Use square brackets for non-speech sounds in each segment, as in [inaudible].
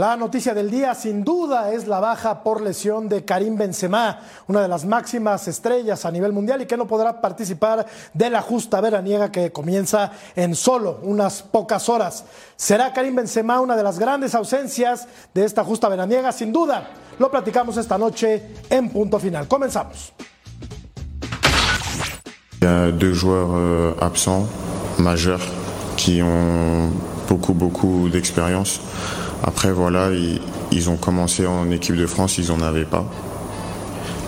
La noticia del día, sin duda, es la baja por lesión de Karim Benzema, una de las máximas estrellas a nivel mundial y que no podrá participar de la justa veraniega que comienza en solo unas pocas horas. ¿Será Karim Benzema una de las grandes ausencias de esta justa veraniega? Sin duda, lo platicamos esta noche en punto final. Comenzamos. Après, voilà, ils, ont commencé en équipe de France, ils n'en avaient pas.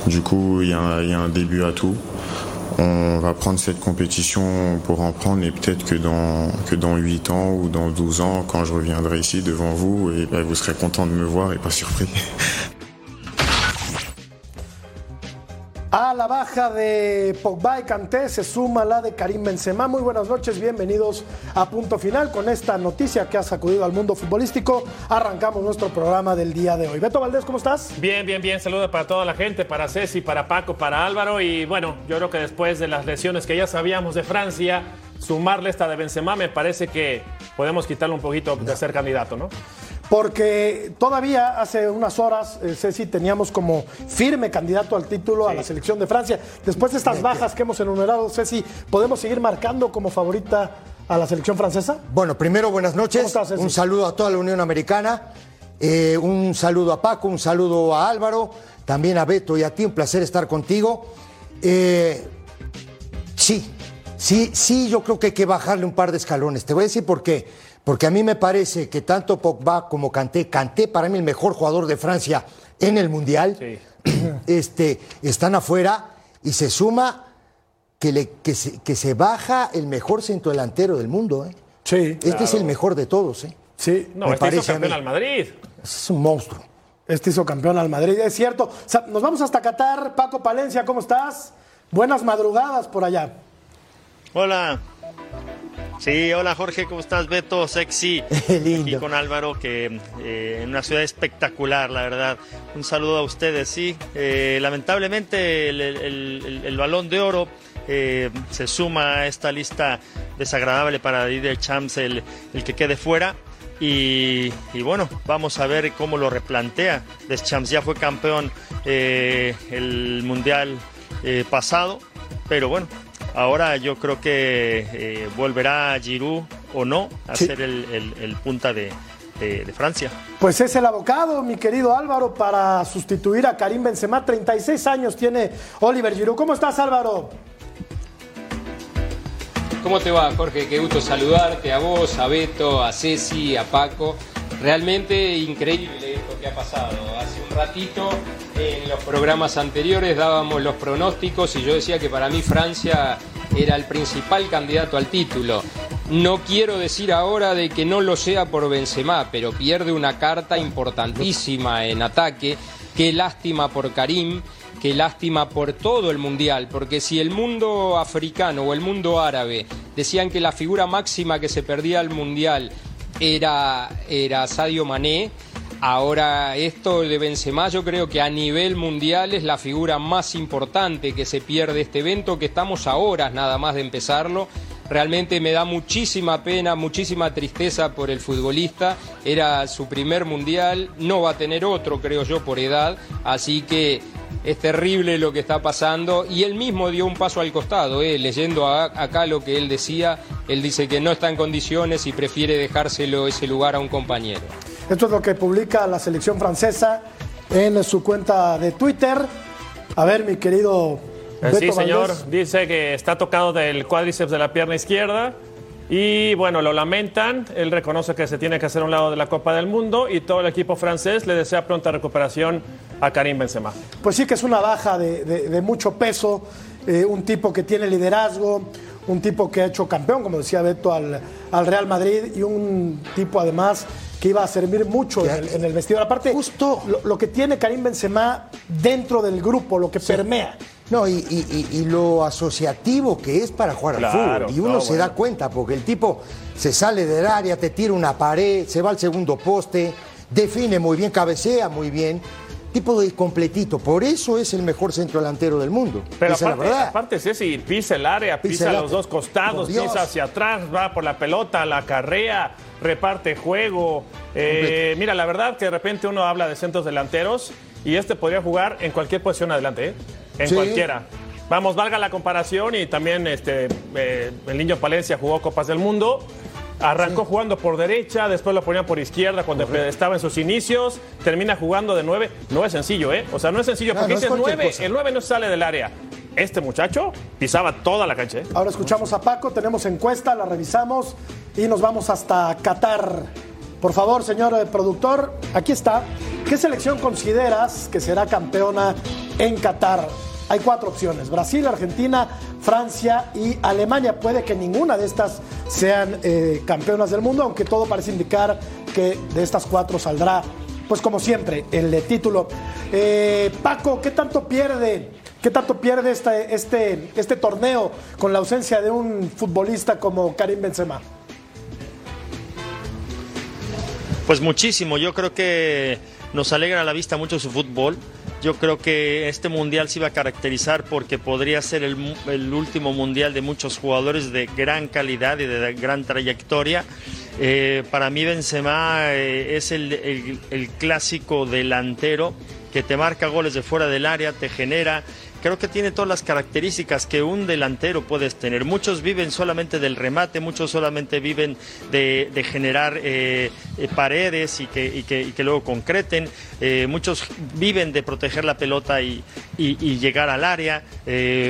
Du coup, il y, a, un début à tout. On va prendre cette compétition pour en prendre et peut-être que dans, que dans 8 ans ou dans 12 ans, quand je reviendrai ici devant vous, ben, vous serez content de me voir et pas surpris. [laughs] A la baja de Pogba y Kanté se suma la de Karim Benzema. Muy buenas noches, bienvenidos a Punto Final con esta noticia que ha sacudido al mundo futbolístico. Arrancamos nuestro programa del día de hoy. Beto Valdés, ¿cómo estás? Bien, bien, bien. Saludos para toda la gente, para Ceci, para Paco, para Álvaro. Y bueno, yo creo que después de las lesiones que ya sabíamos de Francia, sumarle esta de Benzema, me parece que podemos quitarle un poquito de ser candidato, ¿no? Porque todavía hace unas horas, eh, Ceci, teníamos como firme candidato al título sí. a la selección de Francia. Después de estas bajas que hemos enumerado, Ceci, ¿podemos seguir marcando como favorita a la selección francesa? Bueno, primero, buenas noches. Estás, un saludo a toda la Unión Americana. Eh, un saludo a Paco, un saludo a Álvaro, también a Beto y a ti. Un placer estar contigo. Eh, sí, sí, sí, yo creo que hay que bajarle un par de escalones. Te voy a decir por qué. Porque a mí me parece que tanto Pogba como Kanté, Kanté para mí el mejor jugador de Francia en el Mundial, sí. [clears throat] este, están afuera y se suma que, le, que, se, que se baja el mejor centro delantero del mundo. ¿eh? Sí, este claro. es el mejor de todos. ¿eh? Sí, no, me este hizo campeón al Madrid. Es un monstruo. Este hizo campeón al Madrid, es cierto. O sea, nos vamos hasta Qatar. Paco Palencia, ¿cómo estás? Buenas madrugadas por allá. Hola, Sí, hola Jorge, ¿cómo estás? Beto, sexy. [laughs] Lindo. Aquí con Álvaro, que eh, en una ciudad espectacular, la verdad. Un saludo a ustedes, sí. Eh, lamentablemente el, el, el, el, balón de oro eh, se suma a esta lista desagradable para Didier Champs, el, que quede fuera. Y, y, bueno, vamos a ver cómo lo replantea. Deschamps ya fue campeón eh, el mundial eh, pasado, pero bueno, Ahora yo creo que eh, volverá Giroud o no a sí. ser el, el, el punta de, de, de, Francia. Pues es el abocado, mi querido Álvaro, para sustituir a Karim Benzema. 36 años tiene Oliver Giroud. ¿Cómo estás, Álvaro? ¿Cómo te va, Jorge? Qué gusto saludarte a vos, a Beto, a Ceci, a Paco. Realmente increíble que ha pasado. Hace un ratito en los programas anteriores dábamos los pronósticos y yo decía que para mí Francia era el principal candidato al título. No quiero decir ahora de que no lo sea por Benzema, pero pierde una carta importantísima en ataque. Qué lástima por Karim, qué lástima por todo el mundial, porque si el mundo africano o el mundo árabe decían que la figura máxima que se perdía al mundial era, era Sadio Mané, Ahora, esto de Benzema yo creo que a nivel mundial es la figura más importante que se pierde este evento, que estamos a horas nada más de empezarlo. Realmente me da muchísima pena, muchísima tristeza por el futbolista. Era su primer mundial, no va a tener otro, creo yo, por edad. Así que es terrible lo que está pasando. Y él mismo dio un paso al costado, ¿eh? leyendo acá lo que él decía. Él dice que no está en condiciones y prefiere dejárselo ese lugar a un compañero. Esto es lo que publica la selección francesa en su cuenta de Twitter. A ver, mi querido. Beto sí, señor. Valdés. Dice que está tocado del cuádriceps de la pierna izquierda. Y bueno, lo lamentan. Él reconoce que se tiene que hacer a un lado de la Copa del Mundo. Y todo el equipo francés le desea pronta recuperación a Karim Benzema. Pues sí, que es una baja de, de, de mucho peso. Eh, un tipo que tiene liderazgo. Un tipo que ha hecho campeón, como decía Beto, al, al Real Madrid. Y un tipo además que iba a servir mucho en el, en el, vestidor. Aparte, justo lo, lo, que tiene Karim Benzema dentro del grupo, lo que sí. permea. No, y, y, y, lo asociativo que es para jugar claro, al fútbol. Y uno no, se bueno. da cuenta, porque el tipo se sale del área, te tira una pared, se va al segundo poste, define muy bien, cabecea muy bien. Tipo de completito. Por eso es el mejor centro delantero del mundo. Pero Esa es la aparte, verdad. aparte Ceci, pisa el área, Pisa pisa, los dos costados, pisa hacia atrás, va por la pelota, la carrea, reparte juego. Eh, mira, la verdad que de repente uno habla de centros delanteros y este podría jugar en cualquier posición adelante, ¿eh? en Sí. cualquiera. Vamos, valga la comparación y también este, eh, el niño Palencia jugó Copas del Mundo. Arrancó jugando por derecha, después lo ponía por izquierda cuando estaba en sus inicios, termina jugando de nueve. No es sencillo, ¿eh? O sea, no es sencillo porque no es nueve, cosa. el nueve no sale del área. Este muchacho pisaba toda la cancha, ¿eh? Ahora escuchamos a Paco, tenemos encuesta, la revisamos y nos vamos hasta Qatar. Por favor, señor eh, productor, aquí está. ¿Qué selección consideras que será campeona en Qatar? Hay cuatro opciones, Brasil, Argentina, Francia y Alemania. Puede que ninguna de estas sean eh, campeonas del mundo, aunque todo parece indicar que de estas cuatro saldrá, pues como siempre, el título. Eh, Paco, ¿qué tanto pierde? ¿Qué tanto pierde este, este, este torneo con la ausencia de un futbolista como Karim Benzema? Pues muchísimo, yo creo que nos alegra a la vista mucho su fútbol. Yo creo que este mundial se iba a caracterizar porque podría ser el, último mundial de muchos jugadores de gran calidad y de gran trayectoria. Eh, para mí Benzema eh, es el- el clásico delantero que te marca goles de fuera del área, te genera. Creo que tiene todas las características que un delantero puedes tener. Muchos viven solamente del remate, muchos solamente viven de, de generar eh, eh, paredes y que, y, que, y que luego concreten. Eh, muchos viven de proteger la pelota y, llegar al área.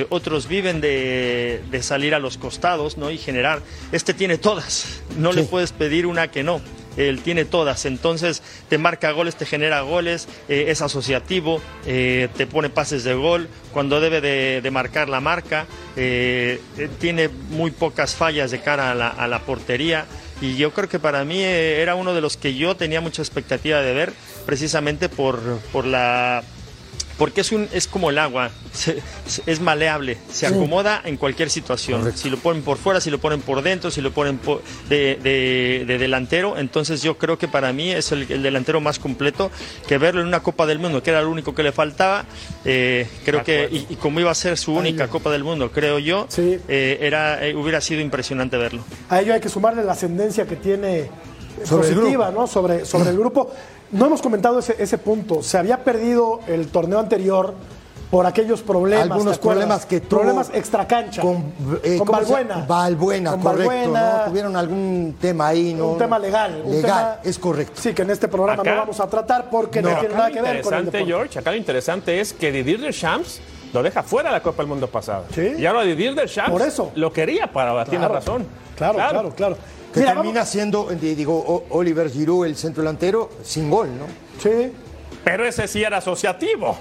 Otros viven de, de salir a los costados ¿no? y generar. Este tiene todas. No le puedes pedir una que no. Él tiene todas, entonces te marca goles, te genera goles, eh, es asociativo, eh, te pone pases de gol, cuando debe de, marcar la marca, eh, tiene muy pocas fallas de cara a la, a la portería. Y yo creo que para mí era uno de los que yo tenía mucha expectativa de ver precisamente por, por la porque es, un, es como el agua, se- se- es maleable, se acomoda en cualquier situación. Si lo ponen por fuera, si lo ponen por dentro, si lo ponen por- de, de- de delantero, entonces yo creo que para mí es el, el delantero más completo que verlo en una Copa del Mundo, que era lo único que le faltaba. eh, creo que, y, y como iba a ser su única Copa del Mundo, creo yo, Sí. eh, era, eh, hubiera sido impresionante verlo. A ello hay que sumarle la ascendencia que tiene Sobre el positiva, ¿no? Sobre, sobre el grupo. No hemos comentado ese, ese punto. Se había perdido el torneo anterior por aquellos problemas. Algunos problemas que tuvo Problemas extracancha. Con, eh, con ¿cómo se Balbuena. Balbuena, Con correcto. Balbuena. ¿no? Tuvieron algún tema ahí, ¿no? Un tema legal. un Legal, tema- es correcto. Sí, que en este programa Acá- no vamos a tratar porque no, tiene nada que ver con el interesante, deporte. George, acá lo interesante es que Didier Deschamps lo deja fuera de la Copa del Mundo pasado. Sí. Y ahora Didier Deschamps Por eso. lo quería para, tiene Claro, razón. Claro, claro, claro. Que Mira, termina vamos- siendo, eh, digo, Oliver Giroud, el centro delantero, sin gol, ¿no? Sí. Pero ese sí era asociativo.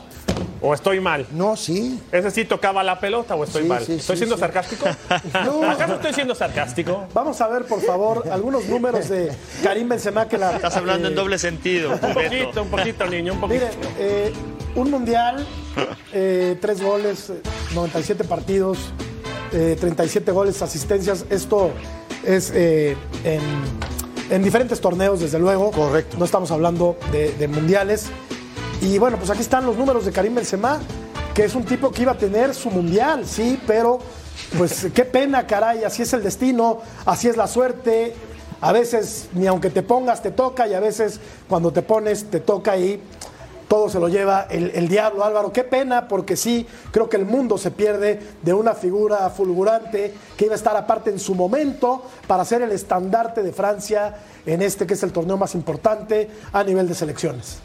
¿O estoy mal? No, sí. ¿Ese sí tocaba la pelota o estoy Sí, mal? sí, ¿Estoy sí, siendo sí. sarcástico? [laughs] No. ¿Acaso estoy siendo sarcástico? Vamos a ver, por favor, algunos números de Karim Benzema que la. Estás hablando en eh, doble sentido. Un poquito, un poquito, niño, un poquito. Mire, eh, un mundial, eh, tres goles, eh, 97 partidos, eh, 37 goles, asistencias. Esto es eh, en, en diferentes torneos, desde luego. Correcto. No estamos hablando de, de mundiales. Y bueno, pues aquí están los números de Karim Benzema, que es un tipo que iba a tener su mundial, sí, pero pues [laughs] qué pena, caray, así es el destino, así es la suerte. A veces ni aunque te pongas te toca y a veces cuando te pones te toca y todo se lo lleva el, el diablo, Álvaro. Qué pena, porque sí, creo que el mundo se pierde de una figura fulgurante que iba a estar aparte en su momento para ser el estandarte de Francia en este que es el torneo más importante a nivel de selecciones.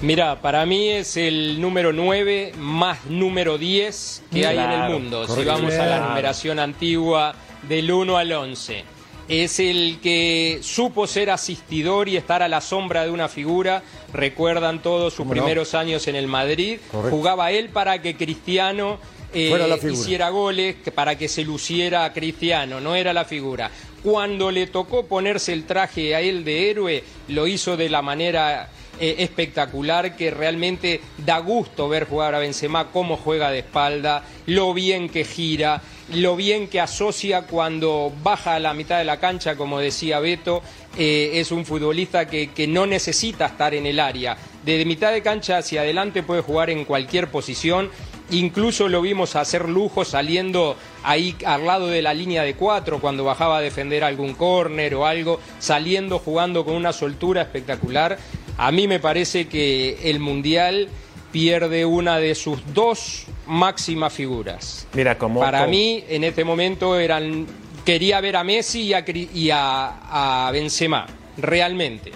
Mira, para mí es el número 9 más número 10 que hay en el mundo. Si vamos a la numeración antigua del 1 al 11. Es el que supo ser asistidor y estar a la sombra de una figura. Recuerdan todos sus primeros años en el Madrid. Correcto. Jugaba él para que Cristiano eh, hiciera goles, para que se luciera a Cristiano, no era la figura. Cuando le tocó ponerse el traje a él de héroe, lo hizo de la manera eh, espectacular que realmente da gusto ver jugar a Benzema, cómo juega de espalda, lo bien que gira, lo bien que asocia cuando baja a la mitad de la cancha, como decía Beto, eh, es un futbolista que, que no necesita estar en el área. De mitad de cancha hacia adelante puede jugar en cualquier posición Incluso lo vimos hacer lujo saliendo ahí al lado de la línea de cuatro cuando bajaba a defender algún córner o algo, saliendo jugando con una soltura espectacular. A mí me parece que el Mundial pierde una de sus dos máximas figuras. Mira, como Para mí, en este momento, eran quería ver a Messi y a, y a, a Benzema, realmente,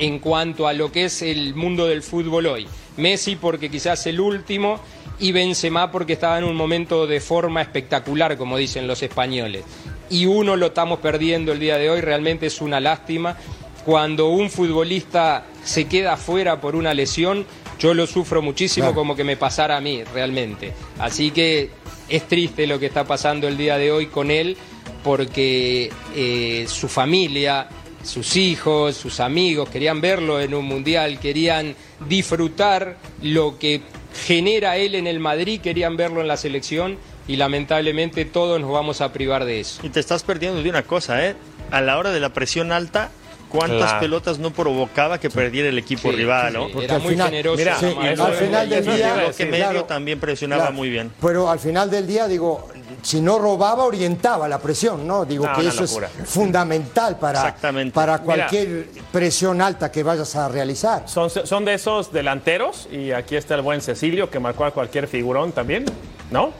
en cuanto a lo que es el mundo del fútbol hoy. Messi porque quizás el último y Benzema porque estaba en un momento de forma espectacular, como dicen los españoles. Y uno lo estamos perdiendo el día de hoy, realmente es una lástima. Cuando un futbolista se queda fuera por una lesión, yo lo sufro muchísimo como que me pasara a mí, realmente. Así que es triste lo que está pasando el día de hoy con él, porque eh, su familia, sus hijos, sus amigos querían verlo en un mundial, querían disfrutar lo que genera él en el Madrid, querían verlo en la selección y lamentablemente todos nos vamos a privar de eso. Y te estás perdiendo de una cosa, ¿eh? A la hora de la presión alta, cuántas pelotas no provocaba que perdiera el equipo rival, ¿no? Porque era muy generoso. Mira, al final del día, que medio también presionaba muy bien. Pero al final del día, digo, si no robaba, orientaba la presión, ¿no? Digo que eso es fundamental para, para cualquier presión alta que vayas a realizar. Son, son de esos delanteros, y aquí está el buen Cecilio, que marcó a cualquier figurón también, ¿no?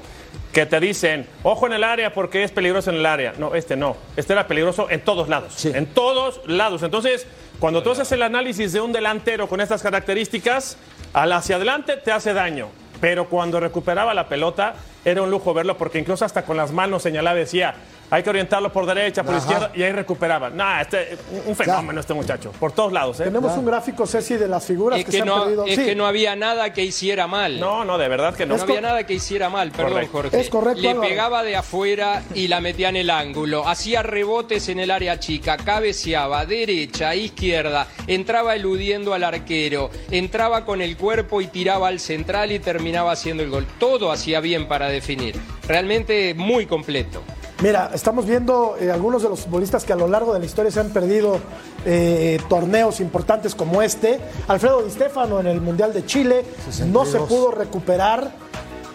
Que te dicen, ojo en el área porque es peligroso en el área. No, este no. Este era peligroso en todos lados. En todos lados. Entonces, cuando tú haces el análisis de un delantero con estas características, al hacia adelante te hace daño. Pero cuando recuperaba la pelota, era un lujo verlo porque incluso hasta con las manos señalaba decía, hay que orientarlo por derecha, por izquierda, y ahí recuperaba. Nah, este, un fenómeno este muchacho, por todos lados. ¿eh? Tenemos un gráfico, Ceci, de las figuras es que, se no, han perdido. Es que no había nada que hiciera mal. No, no, de verdad que no. No había nada que hiciera mal, perdón, Jorge. Es correcto. Le pegaba de afuera y la metía en el ángulo. Hacía rebotes en el área chica, cabeceaba, derecha, izquierda, entraba eludiendo al arquero, entraba con el cuerpo y tiraba al central y terminaba haciendo el gol. Todo hacía bien para definir. Realmente muy completo. Mira, estamos viendo eh, algunos de los futbolistas que a lo largo de la historia se han perdido eh, torneos importantes como este. Alfredo Di Stefano en el Mundial de Chile no se pudo recuperar.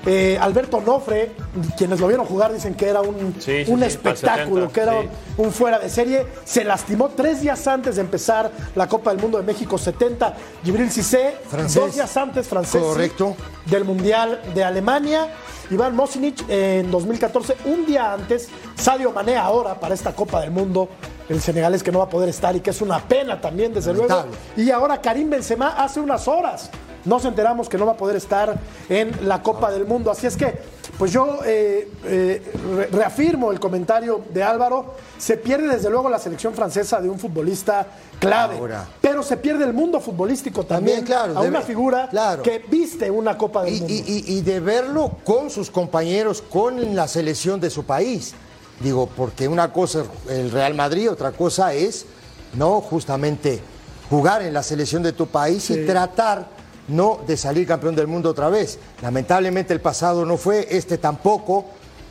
Eh, Alberto Nofre, quienes lo vieron jugar dicen que era un, un espectáculo, que era un, fuera de serie. Se lastimó tres días antes de empezar la Copa del Mundo de México 70. Gibril Cissé, dos días antes francés Correcto. del Mundial de Alemania. Iván Mosinic en 2014, un día antes, Sadio Mané ahora para esta Copa del Mundo, el senegalés que no va a poder estar y que es una pena también, desde luego. Y ahora Karim Benzema hace unas horas nos enteramos que no va a poder estar en la Copa del Mundo. Así es que, pues yo eh, eh, reafirmo el comentario de Álvaro. Se pierde desde luego la selección francesa de un futbolista clave, pero se pierde el mundo futbolístico también, claro, a una figura que viste una Copa del Mundo. y de verlo con sus compañeros, con la selección de su país. Digo, porque una cosa es el Real Madrid, otra cosa es, no, justamente jugar en la selección de tu país y tratar no de salir campeón del mundo otra vez. Lamentablemente el pasado no fue, este tampoco,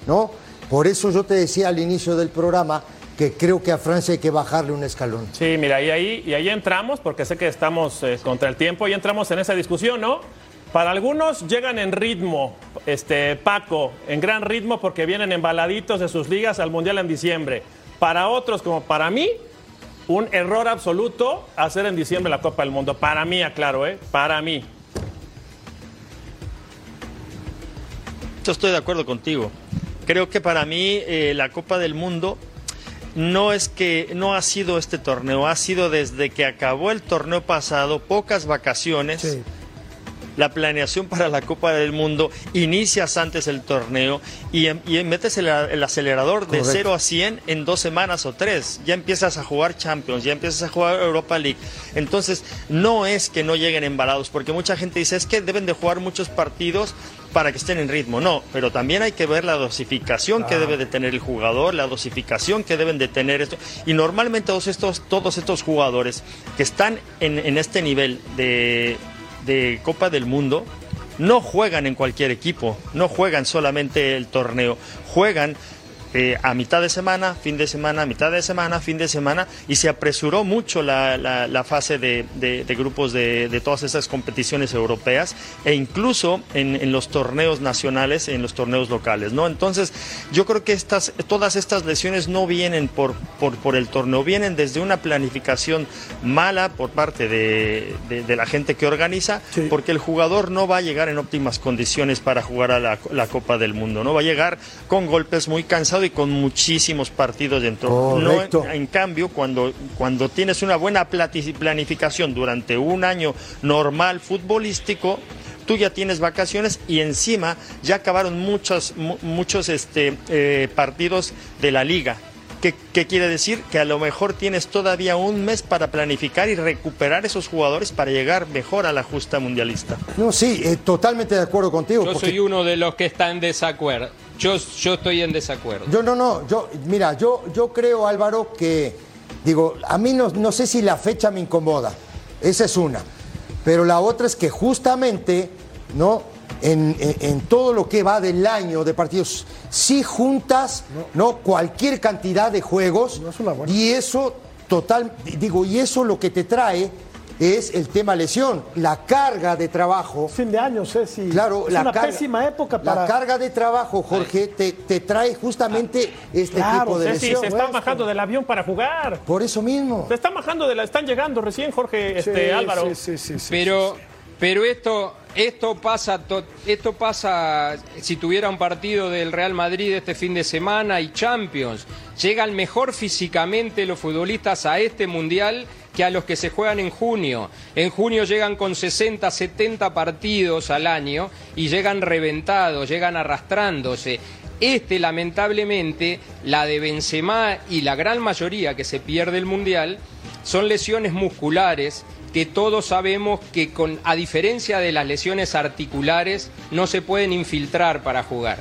¿no? Por eso yo te decía al inicio del programa que creo que a Francia hay que bajarle un escalón. Sí, mira, y ahí, y ahí entramos, porque sé que estamos eh, contra el tiempo, y entramos en esa discusión, ¿no? Para algunos llegan en ritmo, este, Paco, en gran ritmo porque vienen embaladitos de sus ligas al Mundial en diciembre. Para otros, como para mí, un error absoluto hacer en diciembre la Copa del Mundo. Para mí, aclaro, ¿eh? Para mí. Yo estoy de acuerdo contigo. Creo que para mí eh, la Copa del Mundo no es que no ha sido este torneo, ha sido desde que acabó el torneo pasado, pocas vacaciones la planeación para la Copa del Mundo, inicias antes el torneo y, em, y metes el, el acelerador de 0 a 100 en dos semanas o tres. Ya empiezas a jugar Champions, ya empiezas a jugar Europa League. Entonces, no es que no lleguen embalados, porque mucha gente dice, es que deben de jugar muchos partidos para que estén en ritmo. No, pero también hay que ver la dosificación que debe de tener el jugador, la dosificación que deben de tener esto. Y normalmente todos estos, todos estos jugadores que están en, en este nivel de, de Copa del Mundo no juegan en cualquier equipo, no juegan solamente el torneo, juegan eh, a mitad de semana, fin de semana, mitad de semana, fin de semana, y se apresuró mucho la, la, la fase de, de, de grupos de, de, todas esas competiciones europeas e incluso en, en, los torneos nacionales, en los torneos locales, ¿no? Entonces, yo creo que estas, todas estas lesiones no vienen por, por, por el torneo, vienen desde una planificación mala por parte de, de la gente que organiza, sí. porque el jugador no va a llegar en óptimas condiciones para jugar a la, la Copa del Mundo, ¿no? Va a llegar con golpes muy cansados y con muchísimos partidos dentro. No, en, en, cambio, cuando, cuando tienes una buena planificación durante un año normal futbolístico, tú ya tienes vacaciones y encima ya acabaron muchos, muchos este, eh, partidos de la liga. ¿Qué, ¿Qué, quiere decir? Que a lo mejor tienes todavía un mes para planificar y recuperar esos jugadores para llegar mejor a la justa mundialista. No, sí, eh, totalmente de acuerdo contigo. Yo porque... soy uno de los que está en desacuerdo. Yo, yo estoy en desacuerdo. Yo no, no, yo, mira, yo, yo creo, Álvaro, que, digo, a mí no, no sé si la fecha me incomoda, esa es una, pero la otra es que justamente, ¿no? En, en, en, todo lo que va del año de partidos, si juntas no, no cualquier cantidad de juegos no y eso total, digo, y eso lo que te trae es el tema lesión, la carga de trabajo. Fin de año, Ceci. Claro, es la una carga, pésima época para. La carga de trabajo, Jorge, te, te, trae justamente este claro, tipo de Ceci, lesión. se están bajando del avión para jugar. Por eso mismo. Se están bajando de la, están llegando recién, Jorge, este, sí, Álvaro. Sí, sí, sí, pero, pero esto, esto pasa, esto pasa si tuviera un partido del Real Madrid este fin de semana y Champions. Llegan mejor físicamente los futbolistas a este mundial que a los que se juegan en junio. En junio llegan con 60, 70 partidos al año y llegan reventados, llegan arrastrándose. Este, lamentablemente, la de Benzema y la gran mayoría que se pierde el Mundial, son lesiones musculares que todos sabemos que con, a diferencia de las lesiones articulares no se pueden infiltrar para jugar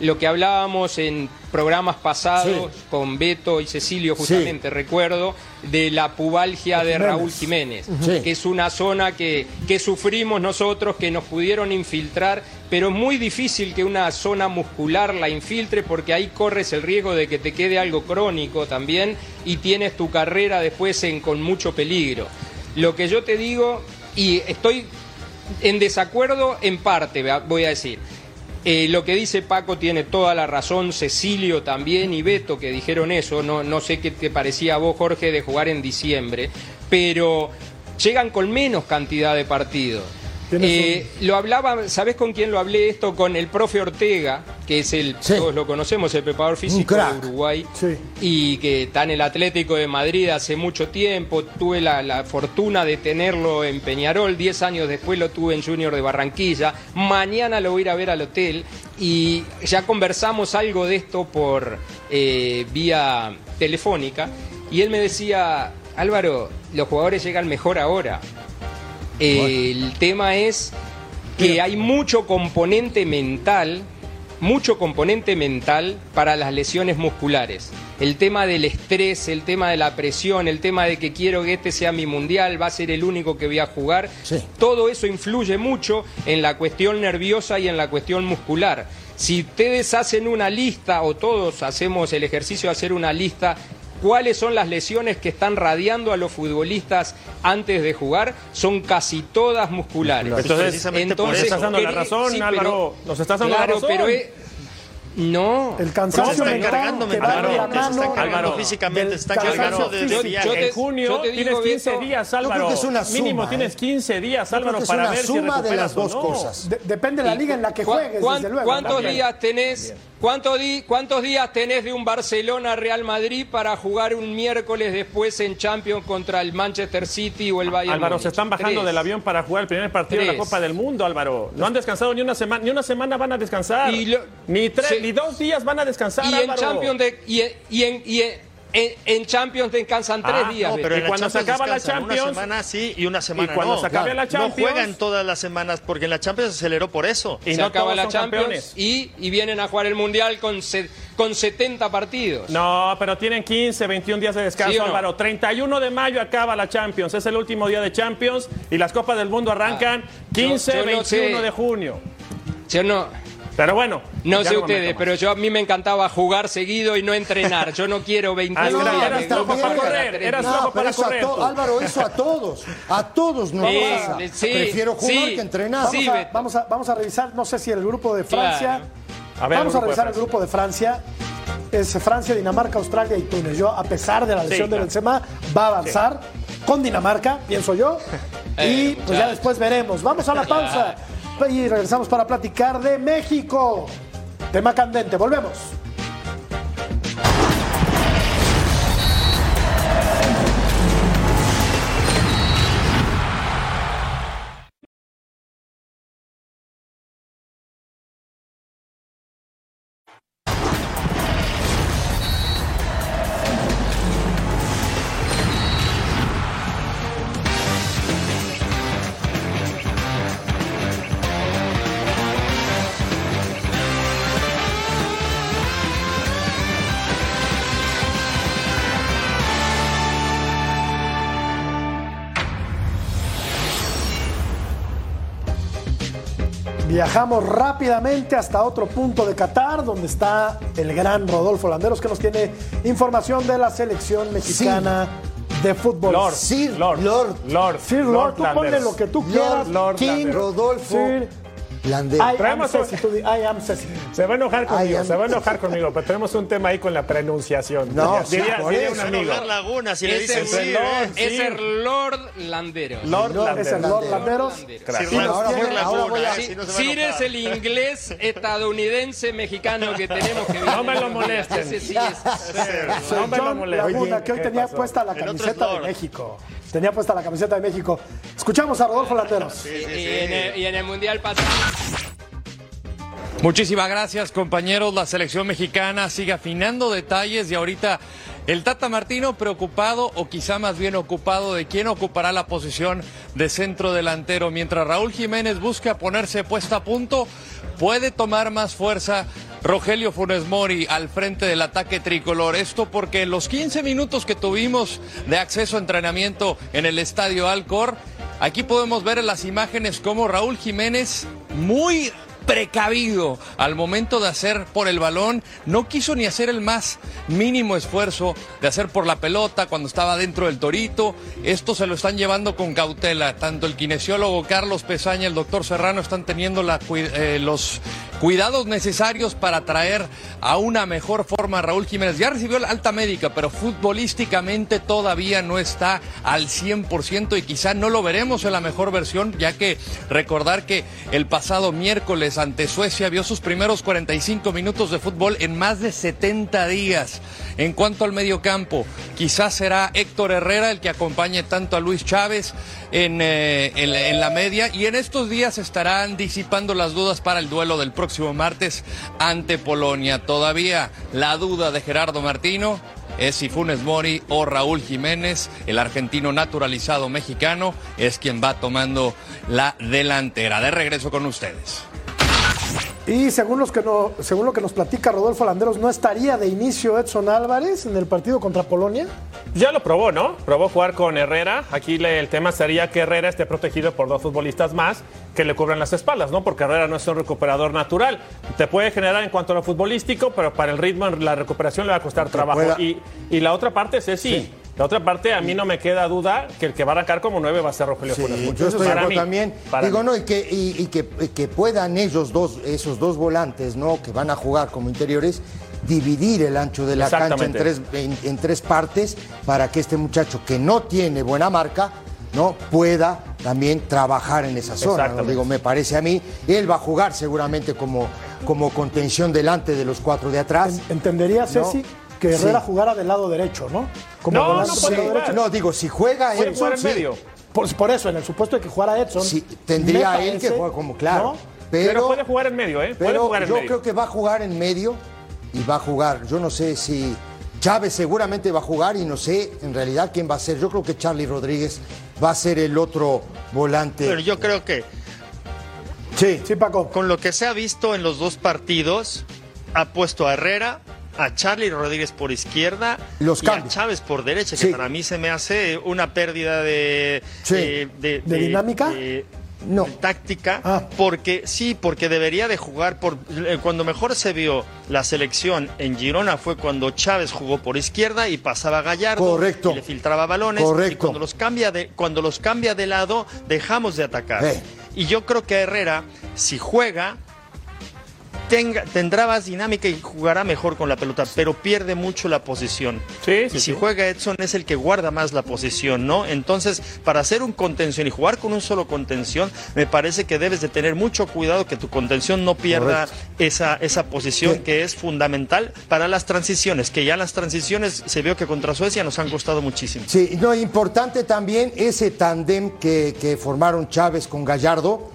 lo que hablábamos en programas pasados sí. con Beto y Cecilio, justamente, sí. recuerdo, de la pubalgia de Raúl Jiménez, sí. que es una zona que, que sufrimos nosotros, que nos pudieron infiltrar, pero es muy difícil que una zona muscular la infiltre porque ahí corres el riesgo de que te quede algo crónico también y tienes tu carrera después en, con mucho peligro. Lo que yo te digo, y estoy en desacuerdo en parte, voy a decir, eh, lo que dice Paco tiene toda la razón, Cecilio también y Beto que dijeron eso, no, no sé qué te parecía a vos Jorge de jugar en diciembre, pero llegan con menos cantidad de partidos. Eh, lo hablaba, ¿sabés con quién lo hablé esto? Con el profe Ortega, que es el, sí. todos lo conocemos, el preparador físico de Uruguay, sí. y que está en el Atlético de Madrid hace mucho tiempo. Tuve la, la, fortuna de tenerlo en Peñarol, diez años después lo tuve en Junior de Barranquilla. Mañana lo voy a ir a ver al hotel y ya conversamos algo de esto por eh, vía telefónica. Y él me decía, Álvaro, los jugadores llegan mejor ahora. El tema es que hay mucho componente mental, mucho componente mental para las lesiones musculares. El tema del estrés, el tema de la presión, el tema de que quiero que este sea mi mundial, va a ser el único que voy a jugar. Sí. Todo eso influye mucho en la cuestión nerviosa y en la cuestión muscular. Si ustedes hacen una lista o todos hacemos el ejercicio de hacer una lista cuáles son las lesiones que están radiando a los futbolistas antes de jugar, son casi todas musculares. Entonces, Entonces estás dando la razón, sí, Álvaro. Nos estás dando claro, la razón. Pero es, no. El cansancio se está encargando mentalmente, se está encargando Álvaro, físicamente, se está encargando de, de yo, yo te, En junio te tienes 15 Beto, días, Álvaro. es una suma, Mínimo ¿eh? tienes 15 días, Álvaro, es para una ver suma si de las dos no. cosas. De depende de la liga en la que juegues, ¿Cuán, desde luego. ¿Cuántos también. días tenés? ¿Cuánto di- ¿Cuántos días tenés de un Barcelona-Real Madrid para jugar un miércoles después en Champions contra el Manchester City o el Bayern Álvaro, Múnich? se están bajando Tres. del avión para jugar el primer partido de la. Copa del Mundo, Álvaro. No han descansado ni una semana, ni una semana van a descansar. Y lo- ni tres, se- ni dos días van a descansar, Y en. Champions, de- y, en- y en, y en- en- en Champions descansan tres Ah, días. no, pero y la cuando se acaba la Champions- Una semana sí y una semana cuando no. se acabe la No Champions- juegan todas las semanas porque en la Champions se aceleró por eso. Y se no acaba la Champions campeones. y, y vienen a jugar el Mundial con, se- con 70 partidos. No, pero tienen 15, 21 días de descanso, ¿Sí no? Álvaro. 31 de mayo acaba la Champions. Es el último día de Champions y las Copas del Mundo arrancan 15, Ah, yo no 21 sé. de junio. Yo no, Pero bueno. no sé me ustedes, pero yo a mí me encantaba jugar seguido y no entrenar. Yo no quiero [laughs] 21 Ah, que días. eras de golpe para correr, eras No, para eso a correr tú. Álvaro, eso a todos. A todos nos Sí, pasa. sí, Prefiero jugar sí. que entrenar. Vamos, Sí, a, vamos, a, vamos a revisar, no sé si el grupo de Francia. Claro. A ver, vamos a de revisar el Francia. grupo de Francia. Es Francia, Dinamarca, Australia y Túnez. Yo, a pesar de la lesión de claro. Benzema, va a avanzar con Dinamarca, pienso yo. [laughs] y Eh, pues ya después veremos. Vamos a la pausa. Y regresamos para platicar de México. Tema candente. Volvemos. Viajamos rápidamente hasta otro punto de Qatar, donde está el gran Rodolfo Landeros, que nos tiene información de la selección mexicana de fútbol. Lord, Sir Lord, Lord. Lord, Sir Lord, tú ponle lo que tú Lord, quieras. Lord King. Rodolfo Sir, Am Traemos un- Ceci, tú di, I am Ceci. Se va a enojar conmigo, am- se va a enojar conmigo, pero tenemos un tema ahí con la pronunciación. No, diría, sí, diría un amigo. ahogar Laguna si le Es dicen el, sí, Lord, es sí. el Lord Landeros. Lord Lord, Landeros. es el Lord Landeros. Gracias. Si no Sir es el inglés estadounidense mexicano que tenemos que No me lo molesten. Ese sí es- [laughs] No me lo John molestes. Laguna, que hoy ¿Qué tenía puesta la camiseta de. México. Tenía puesta la camiseta de México. Escuchamos a Rodolfo Landeros. y, en el, y en el mundial pasado. Muchísimas gracias compañeros. La selección mexicana sigue afinando detalles y ahorita el Tata Martino preocupado o quizá más bien ocupado de quién ocupará la posición de centro delantero. Mientras Raúl Jiménez busca ponerse puesta a punto, puede tomar más fuerza Rogelio Funes Mori al frente del ataque tricolor. Esto porque en los 15 minutos que tuvimos de acceso a entrenamiento en el estadio Alcor, aquí podemos ver en las imágenes cómo Raúl Jiménez muy precavido al momento de hacer por el balón, no quiso ni hacer el más mínimo esfuerzo de hacer por la pelota cuando estaba dentro del torito. Esto se lo están llevando con cautela. Tanto el kinesiólogo Carlos Pesaña, el doctor Serrano están teniendo eh, los cuidados necesarios para traer a una mejor forma a Raúl Jiménez. Ya recibió la alta médica, pero futbolísticamente todavía no está al 100% y quizá no lo veremos en la mejor versión, ya que recordar que el pasado miércoles ante Suecia vio sus primeros 45 minutos de fútbol en más de 70 días. En cuanto al mediocampo, quizás será Héctor Herrera el que acompañe tanto a Luis Chávez en, eh, en- en la media y en estos días estarán disipando las dudas para el duelo del próximo martes ante Polonia. Todavía la duda de Gerardo Martino es si Funes Mori o Raúl Jiménez, el argentino naturalizado mexicano, es quien va tomando la delantera. De regreso con ustedes. Y según, los que no, según lo que nos platica Rodolfo Landeros, ¿no estaría de inicio Edson Álvarez en el partido contra Polonia? Ya lo probó, ¿no? Probó jugar con Herrera. Aquí le- el tema sería que Herrera esté protegido por dos futbolistas más que le cubran las espaldas, ¿no? Porque Herrera no es un recuperador natural. Te puede generar en cuanto a lo futbolístico, pero para el ritmo, la recuperación le va a costar trabajo. Y, y la otra parte, Ceci, la otra parte, a mí no me queda duda que el que va a arrancar como nueve va a ser Rogelio Sí, Funes yo estoy Para acuerdo mí, también. para Digo, mí. no, y que, y, y que, y que puedan ellos dos, esos dos volantes, ¿no? Que van a jugar como interiores, dividir el ancho de la cancha en tres, en, en tres partes para que este muchacho que no tiene buena marca, ¿no? Pueda también trabajar en esa zona. Digo, me parece a mí. Él va a jugar seguramente como como contención delante de los cuatro de atrás. Entendería, Ceci, que Herrera Sí. jugara del lado derecho, ¿no? No, volante no puede jugar. derecho. No, digo, si juega Puede Edson, jugar en sí. medio. Por, por eso, en el supuesto de que jugara Edson. Sí, tendría él que jugar como claro. ¿no? Pero, Pero, puede jugar en medio, ¿eh? Puede pero jugar en yo medio. creo que va a jugar en medio y va a jugar. Yo no sé si Chávez seguramente va a jugar y no sé en realidad quién va a ser. Yo creo que Charlie Rodríguez va a ser el otro volante. Pero yo creo que sí, Sí, Paco. con lo que se ha visto en los dos partidos, ha puesto a Herrera, a Charlie Rodríguez por izquierda Los y a cambios. Chávez por derecha, Sí. que para mí se me hace una pérdida de, Sí. de, ¿De dinámica? de- No. táctica, Ah. porque sí, porque debería de jugar por eh, cuando mejor se vio la selección en Girona fue cuando Chávez jugó por izquierda y pasaba Gallardo Correcto. y le filtraba balones y Correcto. cuando los cambia de cuando los cambia de lado dejamos de atacar. Eh. Y yo creo que Herrera, si juega, tenga, tendrá más dinámica y jugará mejor con la pelota, pero pierde mucho la posición. Sí, y sí, si sí. juega Edson es el que guarda más la posición, ¿no? Entonces, para hacer un contención y jugar con un solo contención, me parece que debes de tener mucho cuidado que tu contención no pierda esa, esa posición que es fundamental para las transiciones, que ya las transiciones se vio que contra Suecia nos han costado muchísimo. Sí, no, importante también ese tandem que, que formaron Chávez con Gallardo,